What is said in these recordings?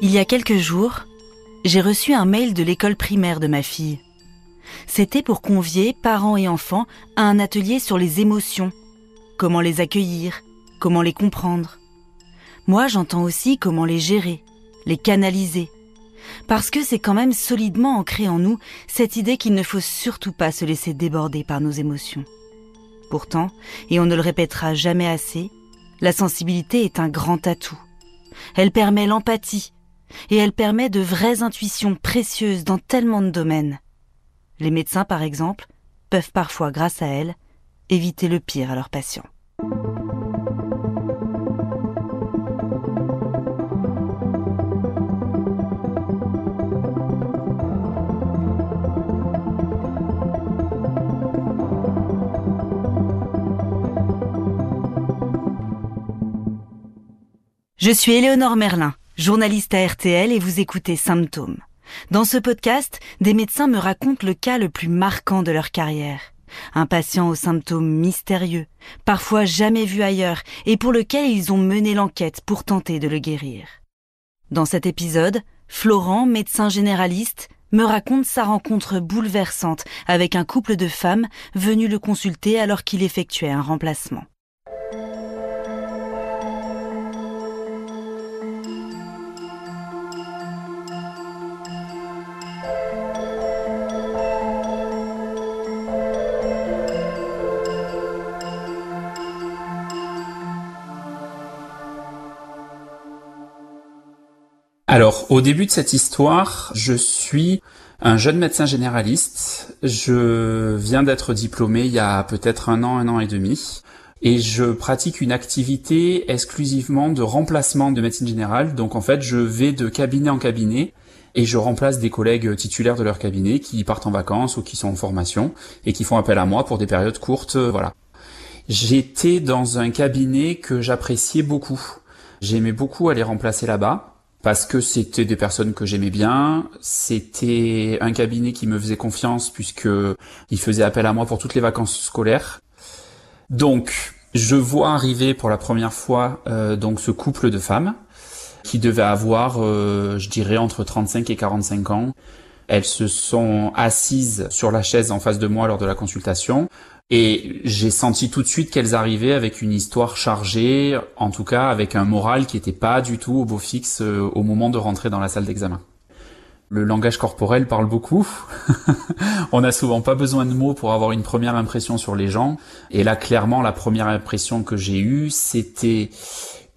Il y a quelques jours, j'ai reçu un mail de l'école primaire de ma fille. C'était pour convier parents et enfants à un atelier sur les émotions, comment les accueillir, comment les comprendre. Moi, j'entends aussi comment les gérer, les canaliser. Parce que c'est quand même solidement ancré en nous cette idée qu'il ne faut surtout pas se laisser déborder par nos émotions. Pourtant, et on ne le répétera jamais assez, la sensibilité est un grand atout. Elle permet l'empathie, et elle permet de vraies intuitions précieuses dans tellement de domaines. Les médecins, par exemple, peuvent parfois, grâce à elle, éviter le pire à leurs patients. Je suis Éléonore Merlin, journaliste à RTL et vous écoutez Symptômes. Dans ce podcast, des médecins me racontent le cas le plus marquant de leur carrière. Un patient aux symptômes mystérieux, parfois jamais vu ailleurs, et pour lequel ils ont mené l'enquête pour tenter de le guérir. Dans cet épisode, Florent, médecin généraliste, me raconte sa rencontre bouleversante avec un couple de femmes venues le consulter alors qu'il effectuait un remplacement. Alors, au début de cette histoire, je suis un jeune médecin généraliste. Je viens d'être diplômé il y a peut-être un an, un an et demi. Et je pratique une activité exclusivement de remplacement de médecine générale. Donc en fait, je vais de cabinet en cabinet et je remplace des collègues titulaires de leur cabinet qui partent en vacances ou qui sont en formation et qui font appel à moi pour des périodes courtes. Voilà. J'étais dans un cabinet que j'appréciais beaucoup. J'aimais beaucoup aller remplacer là-bas parce que c'était des personnes que j'aimais bien, c'était un cabinet qui me faisait confiance puisque il faisait appel à moi pour toutes les vacances scolaires. Donc, je vois arriver pour la première fois euh, donc ce couple de femmes qui devait avoir, euh, je dirais, entre 35 et 45 ans. Elles se sont assises sur la chaise en face de moi lors de la consultation. Et j'ai senti tout de suite qu'elles arrivaient avec une histoire chargée, en tout cas avec un moral qui n'était pas du tout au beau fixe euh, au moment de rentrer dans la salle d'examen. Le langage corporel parle beaucoup. On n'a souvent pas besoin de mots pour avoir une première impression sur les gens. Et là, clairement, la première impression que j'ai eue, c'était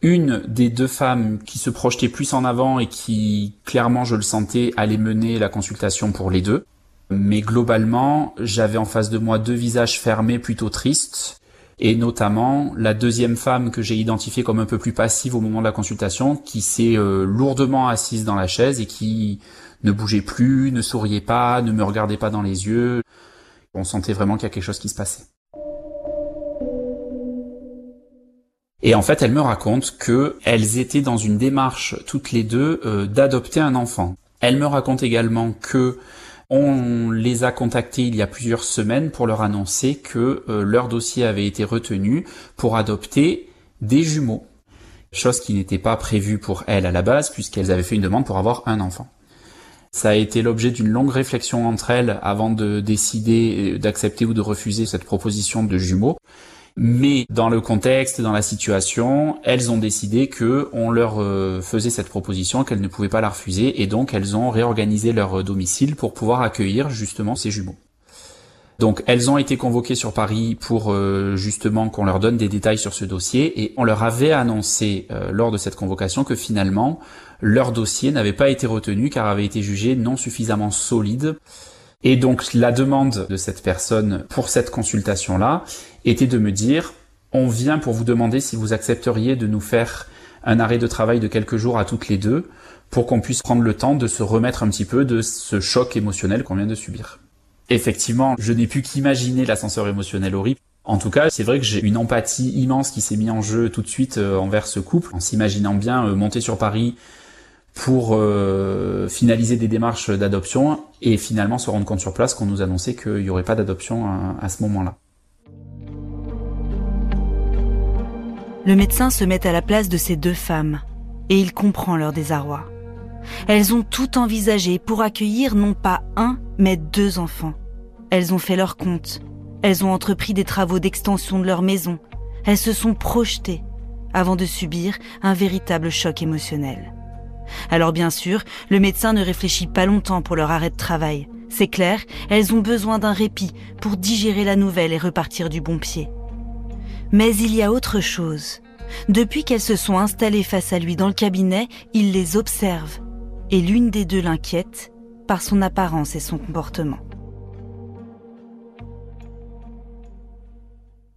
une des deux femmes qui se projetait plus en avant et qui, clairement, je le sentais, allait mener la consultation pour les deux. Mais globalement, j'avais en face de moi deux visages fermés plutôt tristes, et notamment la deuxième femme que j'ai identifiée comme un peu plus passive au moment de la consultation, qui s'est euh, lourdement assise dans la chaise et qui ne bougeait plus, ne souriait pas, ne me regardait pas dans les yeux. On sentait vraiment qu'il y a quelque chose qui se passait. Et en fait, elle me raconte que elles étaient dans une démarche toutes les deux euh, d'adopter un enfant. Elle me raconte également que on les a contactés il y a plusieurs semaines pour leur annoncer que euh, leur dossier avait été retenu pour adopter des jumeaux. Chose qui n'était pas prévue pour elles à la base puisqu'elles avaient fait une demande pour avoir un enfant. Ça a été l'objet d'une longue réflexion entre elles avant de décider d'accepter ou de refuser cette proposition de jumeaux. Mais dans le contexte, dans la situation, elles ont décidé que on leur euh, faisait cette proposition, qu'elles ne pouvaient pas la refuser, et donc elles ont réorganisé leur domicile pour pouvoir accueillir justement ces jumeaux. Donc elles ont été convoquées sur Paris pour euh, justement qu'on leur donne des détails sur ce dossier et on leur avait annoncé euh, lors de cette convocation que finalement leur dossier n'avait pas été retenu car avait été jugé non suffisamment solide et donc la demande de cette personne pour cette consultation-là était de me dire, on vient pour vous demander si vous accepteriez de nous faire un arrêt de travail de quelques jours à toutes les deux pour qu'on puisse prendre le temps de se remettre un petit peu de ce choc émotionnel qu'on vient de subir. Effectivement, je n'ai pu qu'imaginer l'ascenseur émotionnel horrible. En tout cas, c'est vrai que j'ai une empathie immense qui s'est mise en jeu tout de suite euh, envers ce couple, en s'imaginant bien euh, monter sur Paris, pour euh, finaliser des démarches d'adoption et finalement se rendre compte sur place qu'on nous annonçait qu'il n'y aurait pas d'adoption à, ce moment-là. Le médecin se met à la place de ces deux femmes et il comprend leur désarroi. Elles ont tout envisagé pour accueillir non pas un, mais deux enfants. Elles ont fait leur compte. Elles ont entrepris des travaux d'extension de leur maison. Elles se sont projetées avant de subir un véritable choc émotionnel. Alors bien sûr, le médecin ne réfléchit pas longtemps pour leur arrêt de travail. C'est clair, elles ont besoin d'un répit pour digérer la nouvelle et repartir du bon pied. Mais il y a autre chose. Depuis qu'elles se sont installées face à lui dans le cabinet, il les observe. Et l'une des deux l'inquiète par son apparence et son comportement.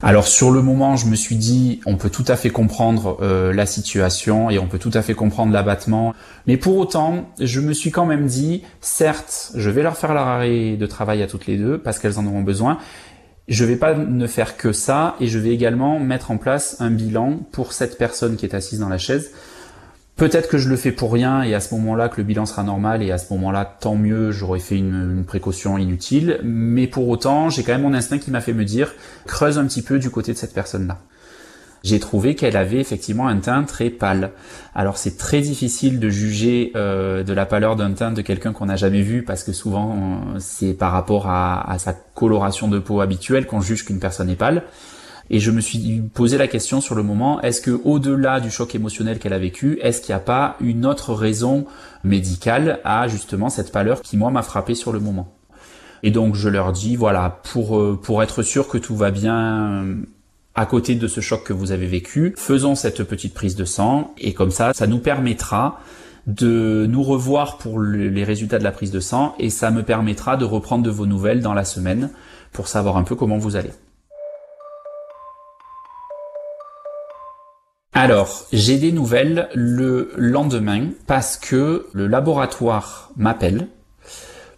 Alors sur le moment, je me suis dit, on peut tout à fait comprendre euh, la situation et on peut tout à fait comprendre l'abattement. Mais pour autant, je me suis quand même dit, certes, je vais leur faire leur arrêt de travail à toutes les deux parce qu'elles en auront besoin. Je vais pas ne faire que ça et je vais également mettre en place un bilan pour cette personne qui est assise dans la chaise Peut-être que je le fais pour rien et à ce moment-là que le bilan sera normal et à ce moment-là tant mieux, j'aurais fait une, précaution inutile. Mais pour autant, j'ai quand même mon instinct qui m'a fait me dire creuse un petit peu du côté de cette personne-là. J'ai trouvé qu'elle avait effectivement un teint très pâle. Alors c'est très difficile de juger euh, de la pâleur d'un teint de quelqu'un qu'on n'a jamais vu parce que souvent euh, c'est par rapport à, à sa coloration de peau habituelle qu'on juge qu'une personne est pâle. Et je me suis posé la question sur le moment, est-ce que au-delà du choc émotionnel qu'elle a vécu, est-ce qu'il n'y a pas une autre raison médicale à justement cette pâleur qui moi m'a frappé sur le moment? Et donc je leur dis, voilà, pour, euh, pour être sûr que tout va bien euh, à côté de ce choc que vous avez vécu, faisons cette petite prise de sang. Et comme ça, ça nous permettra de nous revoir pour les résultats de la prise de sang. Et ça me permettra de reprendre de vos nouvelles dans la semaine pour savoir un peu comment vous allez. Alors, j'ai des nouvelles le lendemain parce que le laboratoire m'appelle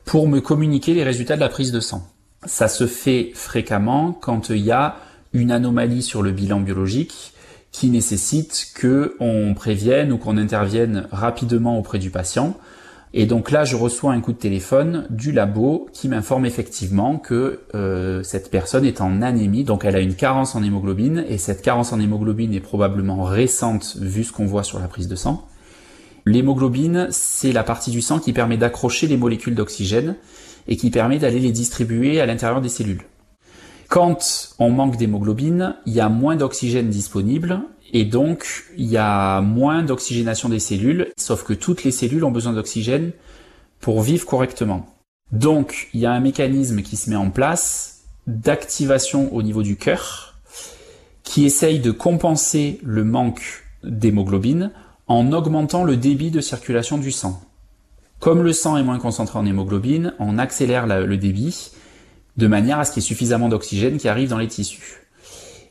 pour me communiquer les résultats de la prise de sang. Ça se fait fréquemment quand il y a une anomalie sur le bilan biologique qui nécessite que on prévienne ou qu'on intervienne rapidement auprès du patient et donc là, je reçois un coup de téléphone du labo qui m'informe effectivement que euh, cette personne est en anémie, donc elle a une carence en hémoglobine, et cette carence en hémoglobine est probablement récente vu ce qu'on voit sur la prise de sang. L'hémoglobine, c'est la partie du sang qui permet d'accrocher les molécules d'oxygène et qui permet d'aller les distribuer à l'intérieur des cellules. Quand on manque d'hémoglobine, il y a moins d'oxygène disponible et donc, il y a moins d'oxygénation des cellules, sauf que toutes les cellules ont besoin d'oxygène pour vivre correctement. Donc, il y a un mécanisme qui se met en place d'activation au niveau du cœur, qui essaye de compenser le manque d'hémoglobine en augmentant le débit de circulation du sang. Comme le sang est moins concentré en hémoglobine, on accélère le débit de manière à ce qu'il y ait suffisamment d'oxygène qui arrive dans les tissus.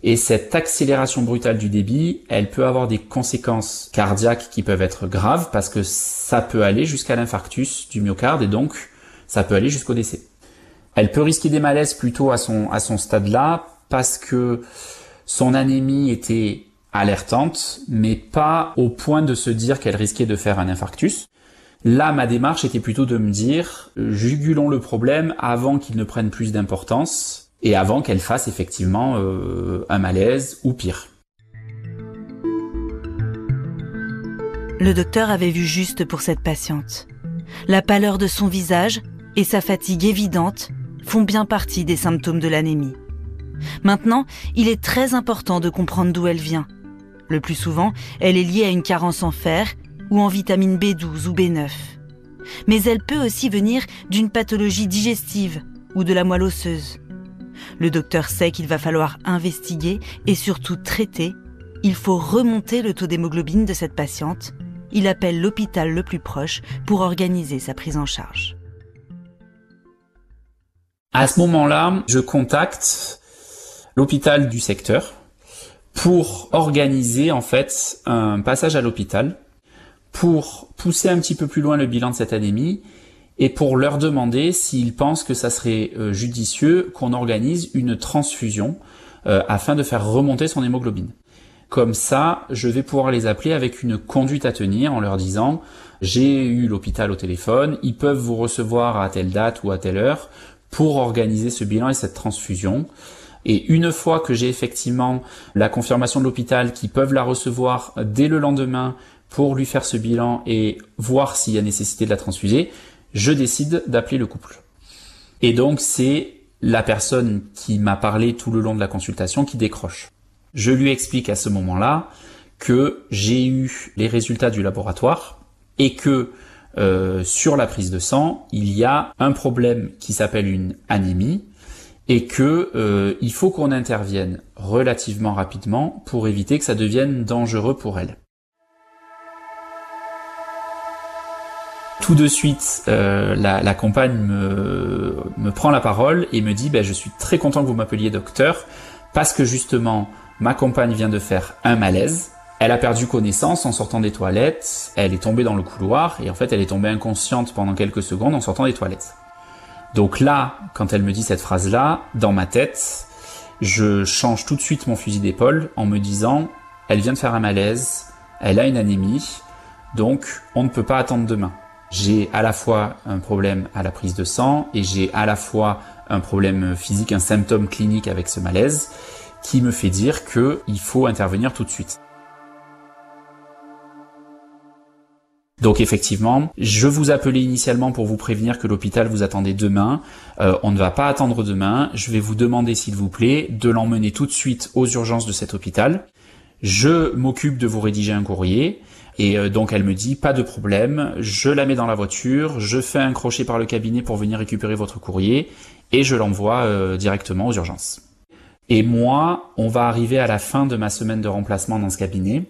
Et cette accélération brutale du débit, elle peut avoir des conséquences cardiaques qui peuvent être graves parce que ça peut aller jusqu'à l'infarctus du myocarde et donc ça peut aller jusqu'au décès. Elle peut risquer des malaises plutôt à son, à son stade-là parce que son anémie était alertante, mais pas au point de se dire qu'elle risquait de faire un infarctus. Là, ma démarche était plutôt de me dire, jugulons le problème avant qu'il ne prenne plus d'importance, et avant qu'elle fasse effectivement euh, un malaise ou pire. Le docteur avait vu juste pour cette patiente. La pâleur de son visage et sa fatigue évidente font bien partie des symptômes de l'anémie. Maintenant, il est très important de comprendre d'où elle vient. Le plus souvent, elle est liée à une carence en fer ou en vitamine B12 ou B9. Mais elle peut aussi venir d'une pathologie digestive ou de la moelle osseuse. Le docteur sait qu'il va falloir investiguer et surtout traiter. Il faut remonter le taux d'hémoglobine de cette patiente. Il appelle l'hôpital le plus proche pour organiser sa prise en charge. À ce moment-là, je contacte l'hôpital du secteur pour organiser en fait un passage à l'hôpital pour pousser un petit peu plus loin le bilan de cette anémie et pour leur demander s'ils pensent que ça serait euh, judicieux qu'on organise une transfusion euh, afin de faire remonter son hémoglobine. Comme ça, je vais pouvoir les appeler avec une conduite à tenir en leur disant j'ai eu l'hôpital au téléphone, ils peuvent vous recevoir à telle date ou à telle heure pour organiser ce bilan et cette transfusion. Et une fois que j'ai effectivement la confirmation de l'hôpital qu'ils peuvent la recevoir dès le lendemain pour lui faire ce bilan et voir s'il y a nécessité de la transfuser, je décide d'appeler le couple. Et donc c'est la personne qui m'a parlé tout le long de la consultation qui décroche. Je lui explique à ce moment-là que j'ai eu les résultats du laboratoire et que euh, sur la prise de sang, il y a un problème qui s'appelle une anémie et que euh, il faut qu'on intervienne relativement rapidement pour éviter que ça devienne dangereux pour elle. Tout de suite, euh, la, compagne me, me, prend la parole et me dit ben, Je suis très content que vous m'appeliez docteur parce que justement, ma compagne vient de faire un malaise. Elle a perdu connaissance en sortant des toilettes, elle est tombée dans le couloir et en fait elle est tombée inconsciente pendant quelques secondes en sortant des toilettes. Donc là, quand elle me dit cette phrase-là, dans ma tête, je change tout de suite mon fusil d'épaule en me disant, elle vient de faire un malaise, elle a une anémie, donc on ne peut pas attendre demain. J'ai à la fois un problème à la prise de sang et j'ai à la fois un problème physique, un symptôme clinique avec ce malaise qui me fait dire qu'il faut intervenir tout de suite. Donc effectivement, je vous appelais initialement pour vous prévenir que l'hôpital vous attendait demain. Euh, on ne va pas attendre demain. Je vais vous demander, s'il vous plaît, de l'emmener tout de suite aux urgences de cet hôpital. Je m'occupe de vous rédiger un courrier. Et euh, donc elle me dit, pas de problème, je la mets dans la voiture, je fais un crochet par le cabinet pour venir récupérer votre courrier et je l'envoie euh, directement aux urgences. Et moi, on va arriver à la fin de ma semaine de remplacement dans ce cabinet.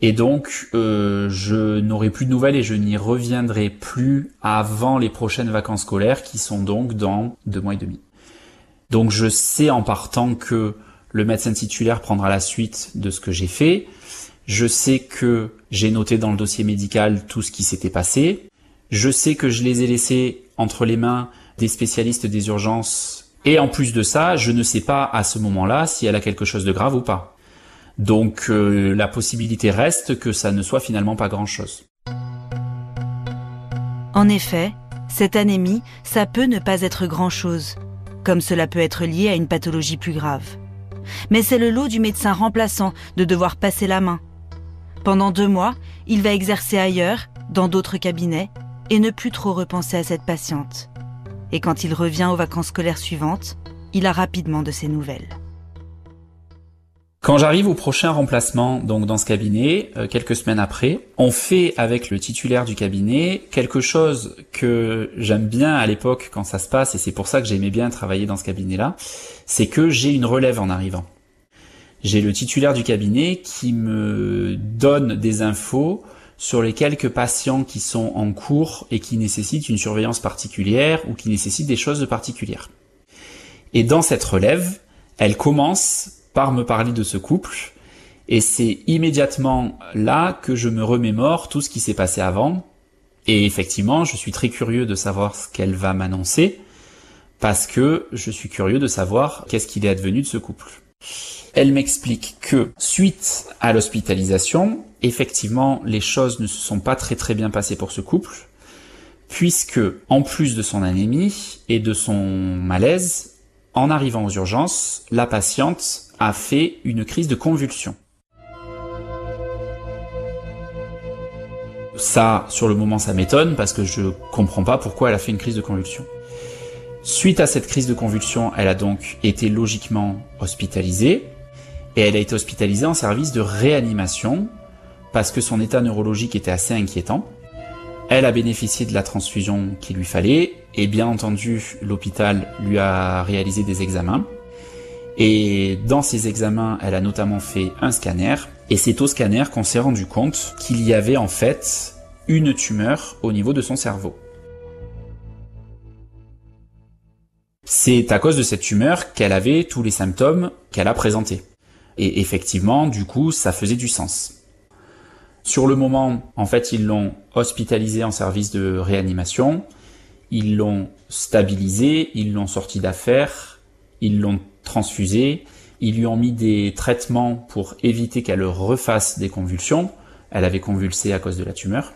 Et donc, euh, je n'aurai plus de nouvelles et je n'y reviendrai plus avant les prochaines vacances scolaires qui sont donc dans deux mois et demi. Donc, je sais en partant que le médecin titulaire prendra la suite de ce que j'ai fait. Je sais que j'ai noté dans le dossier médical tout ce qui s'était passé. Je sais que je les ai laissés entre les mains des spécialistes des urgences. Et en plus de ça, je ne sais pas à ce moment-là si elle a quelque chose de grave ou pas. Donc euh, la possibilité reste que ça ne soit finalement pas grand-chose. En effet, cette anémie, ça peut ne pas être grand-chose, comme cela peut être lié à une pathologie plus grave. Mais c'est le lot du médecin remplaçant de devoir passer la main. Pendant deux mois, il va exercer ailleurs, dans d'autres cabinets, et ne plus trop repenser à cette patiente. Et quand il revient aux vacances scolaires suivantes, il a rapidement de ses nouvelles. Quand j'arrive au prochain remplacement, donc dans ce cabinet, euh, quelques semaines après, on fait avec le titulaire du cabinet quelque chose que j'aime bien à l'époque quand ça se passe, et c'est pour ça que j'aimais bien travailler dans ce cabinet-là, c'est que j'ai une relève en arrivant. J'ai le titulaire du cabinet qui me donne des infos sur les quelques patients qui sont en cours et qui nécessitent une surveillance particulière ou qui nécessitent des choses particulières. Et dans cette relève, elle commence par me parler de ce couple. Et c'est immédiatement là que je me remémore tout ce qui s'est passé avant. Et effectivement, je suis très curieux de savoir ce qu'elle va m'annoncer, parce que je suis curieux de savoir qu'est-ce qu'il est advenu de ce couple. Elle m'explique que suite à l'hospitalisation, effectivement, les choses ne se sont pas très très bien passées pour ce couple, puisque en plus de son anémie et de son malaise, en arrivant aux urgences, la patiente a fait une crise de convulsion. Ça, sur le moment, ça m'étonne parce que je comprends pas pourquoi elle a fait une crise de convulsion. Suite à cette crise de convulsion, elle a donc été logiquement hospitalisée et elle a été hospitalisée en service de réanimation parce que son état neurologique était assez inquiétant. Elle a bénéficié de la transfusion qu'il lui fallait et bien entendu l'hôpital lui a réalisé des examens. Et dans ces examens, elle a notamment fait un scanner et c'est au scanner qu'on s'est rendu compte qu'il y avait en fait une tumeur au niveau de son cerveau. C'est à cause de cette tumeur qu'elle avait tous les symptômes qu'elle a présentés. Et effectivement, du coup, ça faisait du sens. Sur le moment, en fait, ils l'ont hospitalisé en service de réanimation, ils l'ont stabilisé, ils l'ont sorti d'affaires, ils l'ont transfusé, ils lui ont mis des traitements pour éviter qu'elle refasse des convulsions, elle avait convulsé à cause de la tumeur,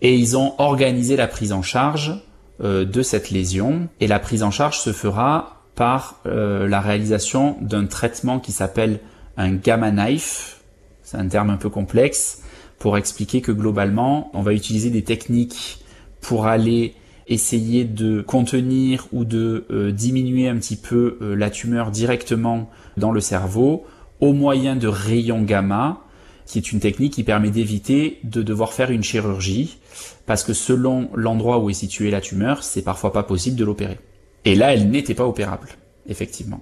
et ils ont organisé la prise en charge de cette lésion, et la prise en charge se fera par euh, la réalisation d'un traitement qui s'appelle un gamma knife, c'est un terme un peu complexe, pour expliquer que globalement, on va utiliser des techniques pour aller essayer de contenir ou de euh, diminuer un petit peu euh, la tumeur directement dans le cerveau au moyen de rayons gamma, qui est une technique qui permet d'éviter de devoir faire une chirurgie, parce que selon l'endroit où est située la tumeur, c'est parfois pas possible de l'opérer. Et là, elle n'était pas opérable, effectivement.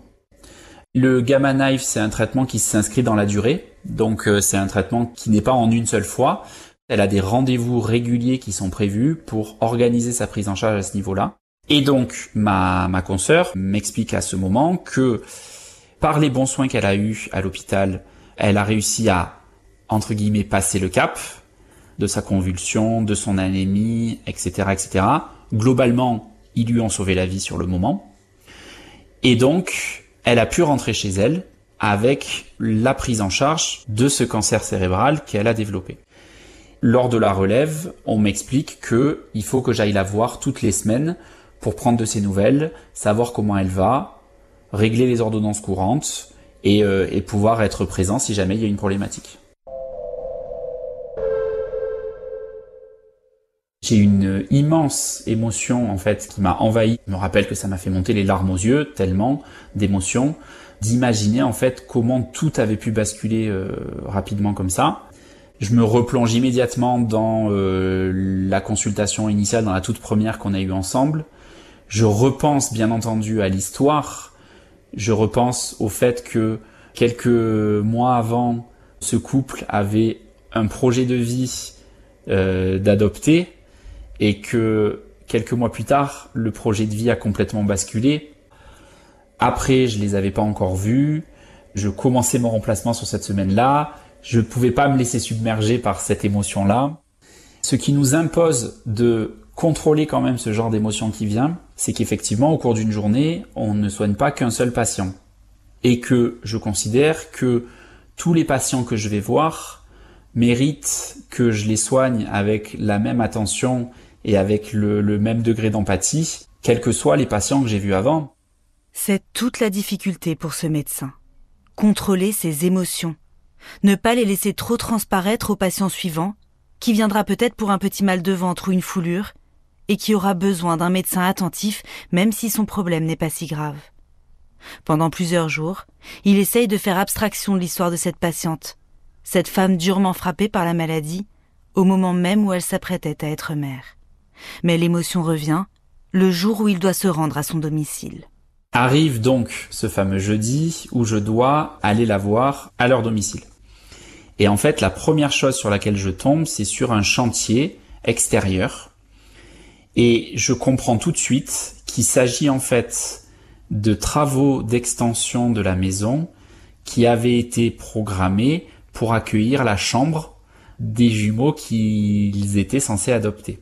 Le gamma knife, c'est un traitement qui s'inscrit dans la durée, donc euh, c'est un traitement qui n'est pas en une seule fois. Elle a des rendez-vous réguliers qui sont prévus pour organiser sa prise en charge à ce niveau-là. Et donc, ma, ma consoeur m'explique à ce moment que par les bons soins qu'elle a eus à l'hôpital, elle a réussi à, entre guillemets, passer le cap de sa convulsion, de son anémie, etc., etc. Globalement, ils lui ont sauvé la vie sur le moment. Et donc, elle a pu rentrer chez elle avec la prise en charge de ce cancer cérébral qu'elle a développé. Lors de la relève, on m'explique que il faut que j'aille la voir toutes les semaines pour prendre de ses nouvelles, savoir comment elle va, régler les ordonnances courantes et, euh, et pouvoir être présent si jamais il y a une problématique. J'ai une immense émotion en fait qui m'a envahi. Je me rappelle que ça m'a fait monter les larmes aux yeux tellement d'émotion d'imaginer en fait comment tout avait pu basculer euh, rapidement comme ça. Je me replonge immédiatement dans euh, la consultation initiale, dans la toute première qu'on a eue ensemble. Je repense bien entendu à l'histoire. Je repense au fait que quelques mois avant, ce couple avait un projet de vie euh, d'adopter et que quelques mois plus tard, le projet de vie a complètement basculé. Après, je les avais pas encore vus. Je commençais mon remplacement sur cette semaine-là. Je ne pouvais pas me laisser submerger par cette émotion-là. Ce qui nous impose de contrôler quand même ce genre d'émotion qui vient, c'est qu'effectivement, au cours d'une journée, on ne soigne pas qu'un seul patient. Et que je considère que tous les patients que je vais voir méritent que je les soigne avec la même attention et avec le, même degré d'empathie, quels que soient les patients que j'ai vus avant. C'est toute la difficulté pour ce médecin. Contrôler ses émotions. Ne pas les laisser trop transparaître au patient suivant, qui viendra peut-être pour un petit mal de ventre ou une foulure, et qui aura besoin d'un médecin attentif même si son problème n'est pas si grave. Pendant plusieurs jours, il essaye de faire abstraction de l'histoire de cette patiente, cette femme durement frappée par la maladie, au moment même où elle s'apprêtait à être mère. Mais l'émotion revient le jour où il doit se rendre à son domicile. Arrive donc ce fameux jeudi où je dois aller la voir à leur domicile. Et en fait, la première chose sur laquelle je tombe, c'est sur un chantier extérieur. Et je comprends tout de suite qu'il s'agit en fait de travaux d'extension de la maison qui avaient été programmés pour accueillir la chambre des jumeaux qu'ils étaient censés adopter.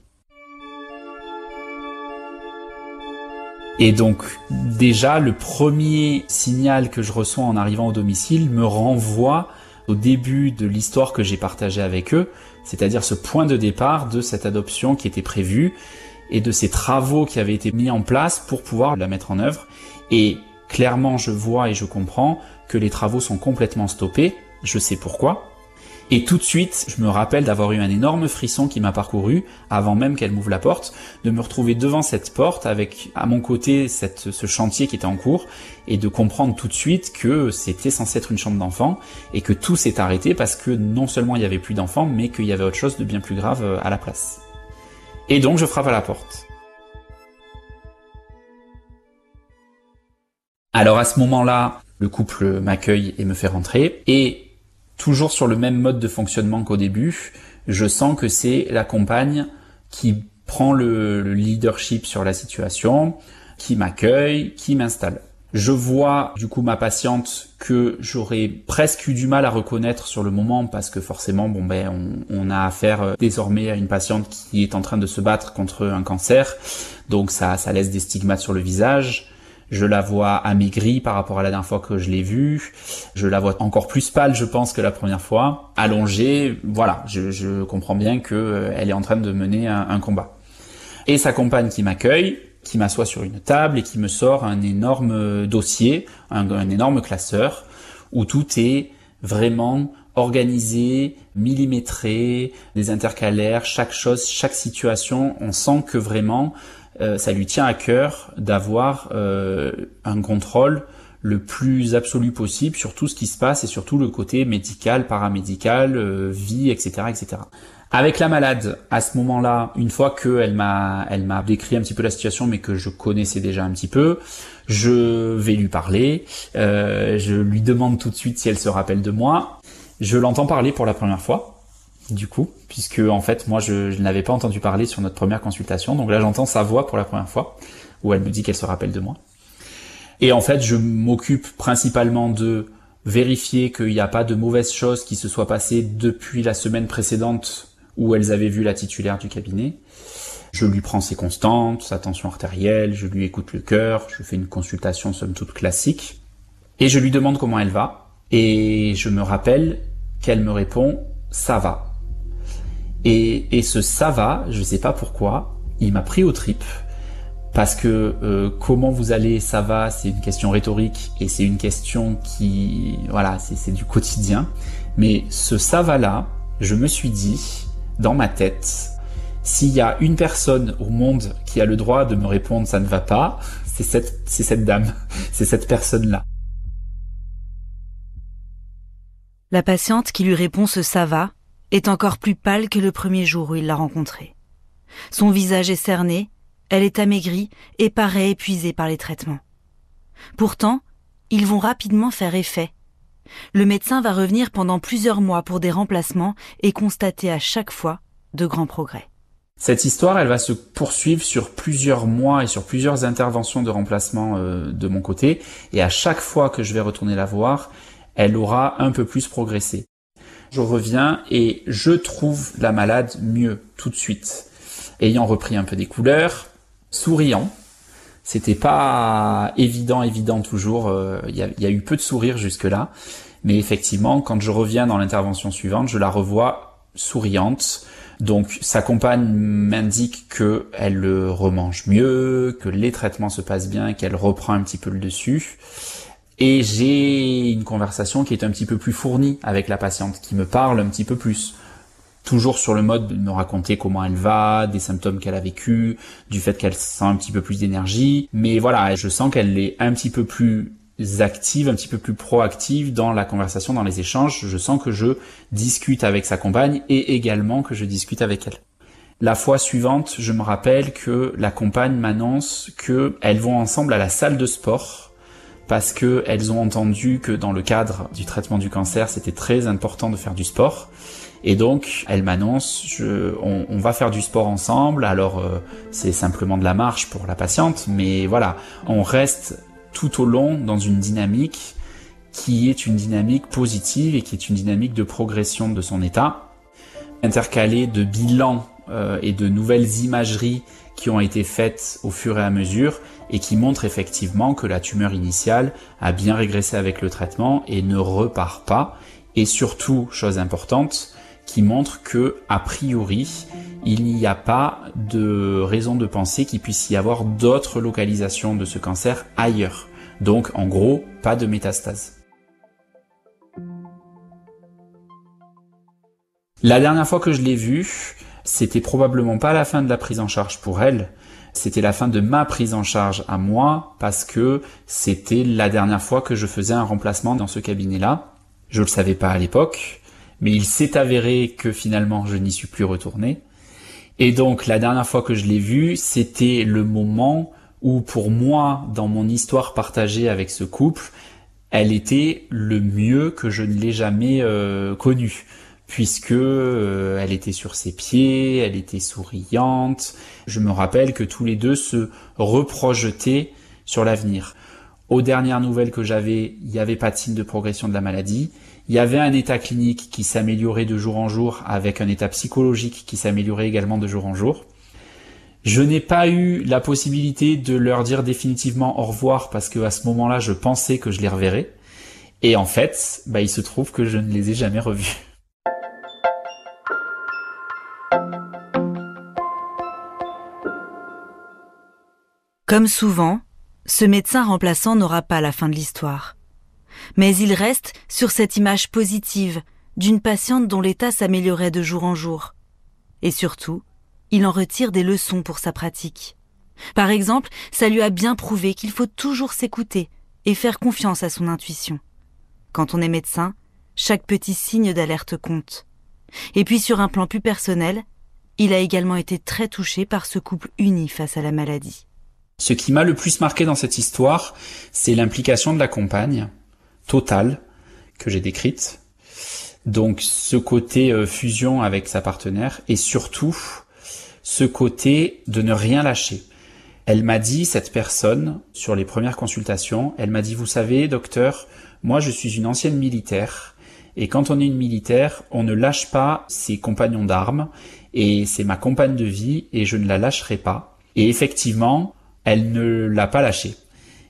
Et donc déjà le premier signal que je reçois en arrivant au domicile me renvoie au début de l'histoire que j'ai partagée avec eux, c'est-à-dire ce point de départ de cette adoption qui était prévue et de ces travaux qui avaient été mis en place pour pouvoir la mettre en œuvre. Et clairement, je vois et je comprends que les travaux sont complètement stoppés. Je sais pourquoi. Et tout de suite, je me rappelle d'avoir eu un énorme frisson qui m'a parcouru avant même qu'elle m'ouvre la porte, de me retrouver devant cette porte avec à mon côté ce chantier qui était en cours et de comprendre tout de suite que c'était censé être une chambre d'enfant et que tout s'est arrêté parce que non seulement il y avait plus d'enfants, mais qu'il y avait autre chose de bien plus grave euh, à la place. Et donc je frappe à la porte. Alors à ce moment-là, le couple m'accueille et me fait rentrer et toujours sur le même mode de fonctionnement qu'au début, je sens que c'est la compagne qui prend le, leadership sur la situation, qui m'accueille, qui m'installe. Je vois du coup ma patiente que j'aurais presque eu du mal à reconnaître sur le moment parce que forcément bon ben on, a affaire euh, désormais à une patiente qui est en train de se battre contre un cancer. Donc ça ça laisse des stigmates sur le visage je la vois amaigrie par rapport à la dernière fois que je l'ai vue. Je la vois encore plus pâle, je pense, que la première fois. Allongée, voilà, je, comprends bien qu'elle euh, est en train de mener un, combat. Et sa compagne qui m'accueille, qui m'assoit sur une table et qui me sort un énorme dossier, un, énorme classeur, où tout est vraiment organisé, millimétré, des intercalaires, chaque chose, chaque situation, on sent que vraiment euh, ça lui tient à cœur d'avoir euh, un contrôle le plus absolu possible sur tout ce qui se passe et surtout le côté médical, paramédical, euh, vie, etc., etc. Avec la malade, à ce moment-là, une fois qu'elle m'a, elle m'a décrit un petit peu la situation, mais que je connaissais déjà un petit peu, je vais lui parler. Euh, je lui demande tout de suite si elle se rappelle de moi. Je l'entends parler pour la première fois, du coup, puisque en fait, moi, je, je n'avais pas entendu parler sur notre première consultation. Donc là, j'entends sa voix pour la première fois, où elle me dit qu'elle se rappelle de moi. Et en fait, je m'occupe principalement de vérifier qu'il n'y a pas de mauvaises choses qui se soient passées depuis la semaine précédente où elles avaient vu la titulaire du cabinet. Je lui prends ses constantes, sa tension artérielle, je lui écoute le cœur, je fais une consultation somme toute classique, et je lui demande comment elle va, et je me rappelle qu'elle me répond ça va. Et, et ce ça va, je sais pas pourquoi, il m'a pris au trip parce que euh, comment vous allez, ça va, c'est une question rhétorique et c'est une question qui, voilà, c'est du quotidien. Mais ce ça va là, je me suis dit dans ma tête, s'il y a une personne au monde qui a le droit de me répondre ça ne va pas, c'est cette, c'est cette dame, c'est cette personne-là. La patiente qui lui répond ce ça va est encore plus pâle que le premier jour où il l'a rencontrée. Son visage est cerné elle est amaigrie et paraît épuisée par les traitements. Pourtant, ils vont rapidement faire effet. Le médecin va revenir pendant plusieurs mois pour des remplacements et constater à chaque fois de grands progrès. Cette histoire, elle va se poursuivre sur plusieurs mois et sur plusieurs interventions de remplacement euh, de mon côté. Et à chaque fois que je vais retourner la voir, elle aura un peu plus progressé. Je reviens et je trouve la malade mieux tout de suite. Ayant repris un peu des couleurs, souriant. C'était pas évident, évident toujours. Euh, il y, a, eu peu de sourires jusque-là. Mais effectivement, quand je reviens dans l'intervention suivante, je la revois souriante. Donc sa compagne m'indique que elle remange mieux, que les traitements se passent bien, qu'elle reprend un petit peu le dessus. Et j'ai une conversation qui est un petit peu plus fournie avec la patiente, qui me parle un petit peu plus toujours sur le mode de me raconter comment elle va, des symptômes qu'elle a vécu, du fait qu'elle sent un petit peu plus d'énergie. Mais voilà, je sens qu'elle est un petit peu plus active, un petit peu plus proactive dans la conversation, dans les échanges. Je sens que je discute avec sa compagne et également que je discute avec elle. La fois suivante, je me rappelle que la compagne m'annonce qu'elles vont ensemble à la salle de sport parce qu'elles ont entendu que dans le cadre du traitement du cancer, c'était très important de faire du sport. Et donc, elle m'annonce, on, on, va faire du sport ensemble. Alors, euh, c'est simplement de la marche pour la patiente, mais voilà, on reste tout au long dans une dynamique qui est une dynamique positive et qui est une dynamique de progression de son état, intercalée de bilans euh, et de nouvelles imageries qui ont été faites au fur et à mesure et qui montrent effectivement que la tumeur initiale a bien régressé avec le traitement et ne repart pas. Et surtout, chose importante, qui montre que, a priori, il n'y a pas de raison de penser qu'il puisse y avoir d'autres localisations de ce cancer ailleurs. Donc, en gros, pas de métastase. La dernière fois que je l'ai vue, c'était probablement pas la fin de la prise en charge pour elle, c'était la fin de ma prise en charge à moi parce que c'était la dernière fois que je faisais un remplacement dans ce cabinet-là. Je le savais pas à l'époque mais il s'est avéré que finalement je n'y suis plus retourné. Et donc la dernière fois que je l'ai vu, c'était le moment où pour moi, dans mon histoire partagée avec ce couple, elle était le mieux que je ne l'ai jamais euh, connue puisque euh, elle était sur ses pieds, elle était souriante. Je me rappelle que tous les deux se reprojetaient sur l'avenir. Aux dernières nouvelles que j'avais, il n'y avait pas de signe de progression de la maladie. Il y avait un état clinique qui s'améliorait de jour en jour avec un état psychologique qui s'améliorait également de jour en jour. Je n'ai pas eu la possibilité de leur dire définitivement au revoir parce que à ce moment-là, je pensais que je les reverrais. Et en fait, bah, il se trouve que je ne les ai jamais revus. Comme souvent, ce médecin remplaçant n'aura pas la fin de l'histoire mais il reste sur cette image positive d'une patiente dont l'état s'améliorait de jour en jour. Et surtout, il en retire des leçons pour sa pratique. Par exemple, ça lui a bien prouvé qu'il faut toujours s'écouter et faire confiance à son intuition. Quand on est médecin, chaque petit signe d'alerte compte. Et puis sur un plan plus personnel, il a également été très touché par ce couple uni face à la maladie. Ce qui m'a le plus marqué dans cette histoire, c'est l'implication de la compagne, totale, que j'ai décrite. Donc ce côté euh, fusion avec sa partenaire et surtout ce côté de ne rien lâcher. Elle m'a dit, cette personne, sur les premières consultations, elle m'a dit, vous savez, docteur, moi je suis une ancienne militaire, et quand on est une militaire, on ne lâche pas ses compagnons d'armes, et c'est ma compagne de vie, et je ne la lâcherai pas. Et effectivement, elle ne l'a pas lâché.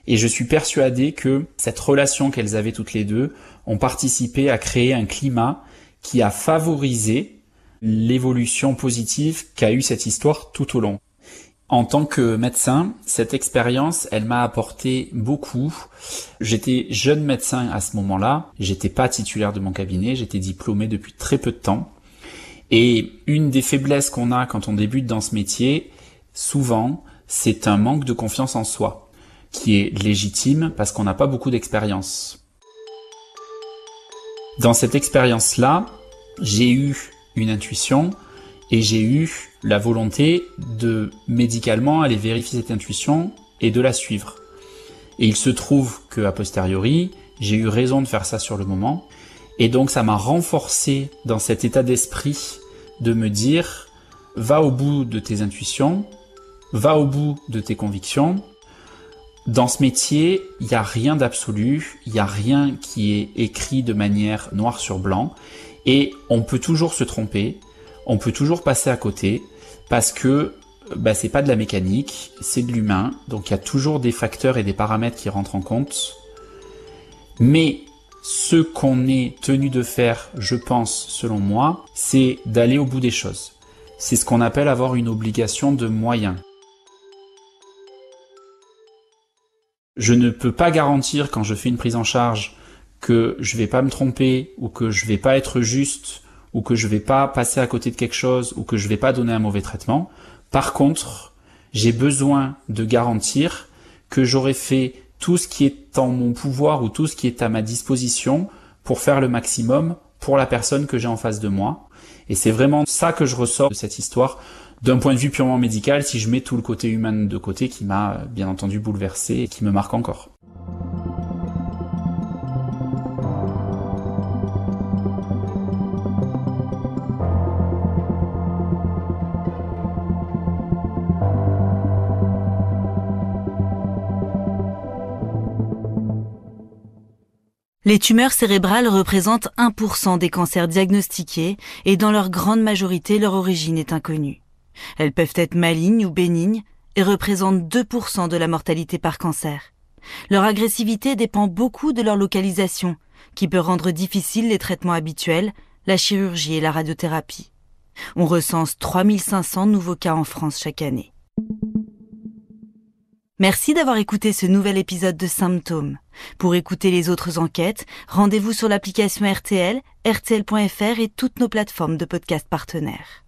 Et je suis persuadé que cette relation qu'elles avaient toutes les deux ont participé à créer un climat qui a favorisé l'évolution positive qu'a eu cette histoire tout au long. En tant que médecin, cette expérience, elle m'a apporté beaucoup. J'étais jeune médecin à ce moment-là. J'étais pas titulaire de mon cabinet. J'étais diplômé depuis très peu de temps. Et une des faiblesses qu'on a quand on débute dans ce métier, souvent, c'est un manque de confiance en soi, qui est légitime parce qu'on n'a pas beaucoup d'expérience. Dans cette expérience-là, j'ai eu une intuition et j'ai eu la volonté de médicalement aller vérifier cette intuition et de la suivre. Et il se trouve que a posteriori, j'ai eu raison de faire ça sur le moment et donc ça m'a renforcé dans cet état d'esprit de me dire va au bout de tes intuitions, va au bout de tes convictions. Dans ce métier, il n'y a rien d'absolu, il n'y a rien qui est écrit de manière noir sur blanc et on peut toujours se tromper, on peut toujours passer à côté parce que bah, c'est pas de la mécanique, c'est de l'humain, donc il y a toujours des facteurs et des paramètres qui rentrent en compte. Mais ce qu'on est tenu de faire, je pense, selon moi, c'est d'aller au bout des choses. C'est ce qu'on appelle avoir une obligation de moyens. Je ne peux pas garantir quand je fais une prise en charge que je vais pas me tromper ou que je vais pas être juste ou que je vais pas passer à côté de quelque chose ou que je vais pas donner un mauvais traitement. Par contre, j'ai besoin de garantir que j'aurai fait tout ce qui est en mon pouvoir ou tout ce qui est à ma disposition pour faire le maximum pour la personne que j'ai en face de moi. Et c'est vraiment ça que je ressors de cette histoire d'un point de vue purement médical si je mets tout le côté humain de côté qui m'a bien entendu bouleversé et qui me marque encore. Les tumeurs cérébrales représentent 1% des cancers diagnostiqués et dans leur grande majorité leur origine est inconnue. Elles peuvent être malignes ou bénignes et représentent 2% de la mortalité par cancer. Leur agressivité dépend beaucoup de leur localisation, qui peut rendre difficiles les traitements habituels, la chirurgie et la radiothérapie. On recense 3500 nouveaux cas en France chaque année. Merci d'avoir écouté ce nouvel épisode de Symptômes. Pour écouter les autres enquêtes, rendez-vous sur l'application RTL, rtl.fr et toutes nos plateformes de podcast partenaires.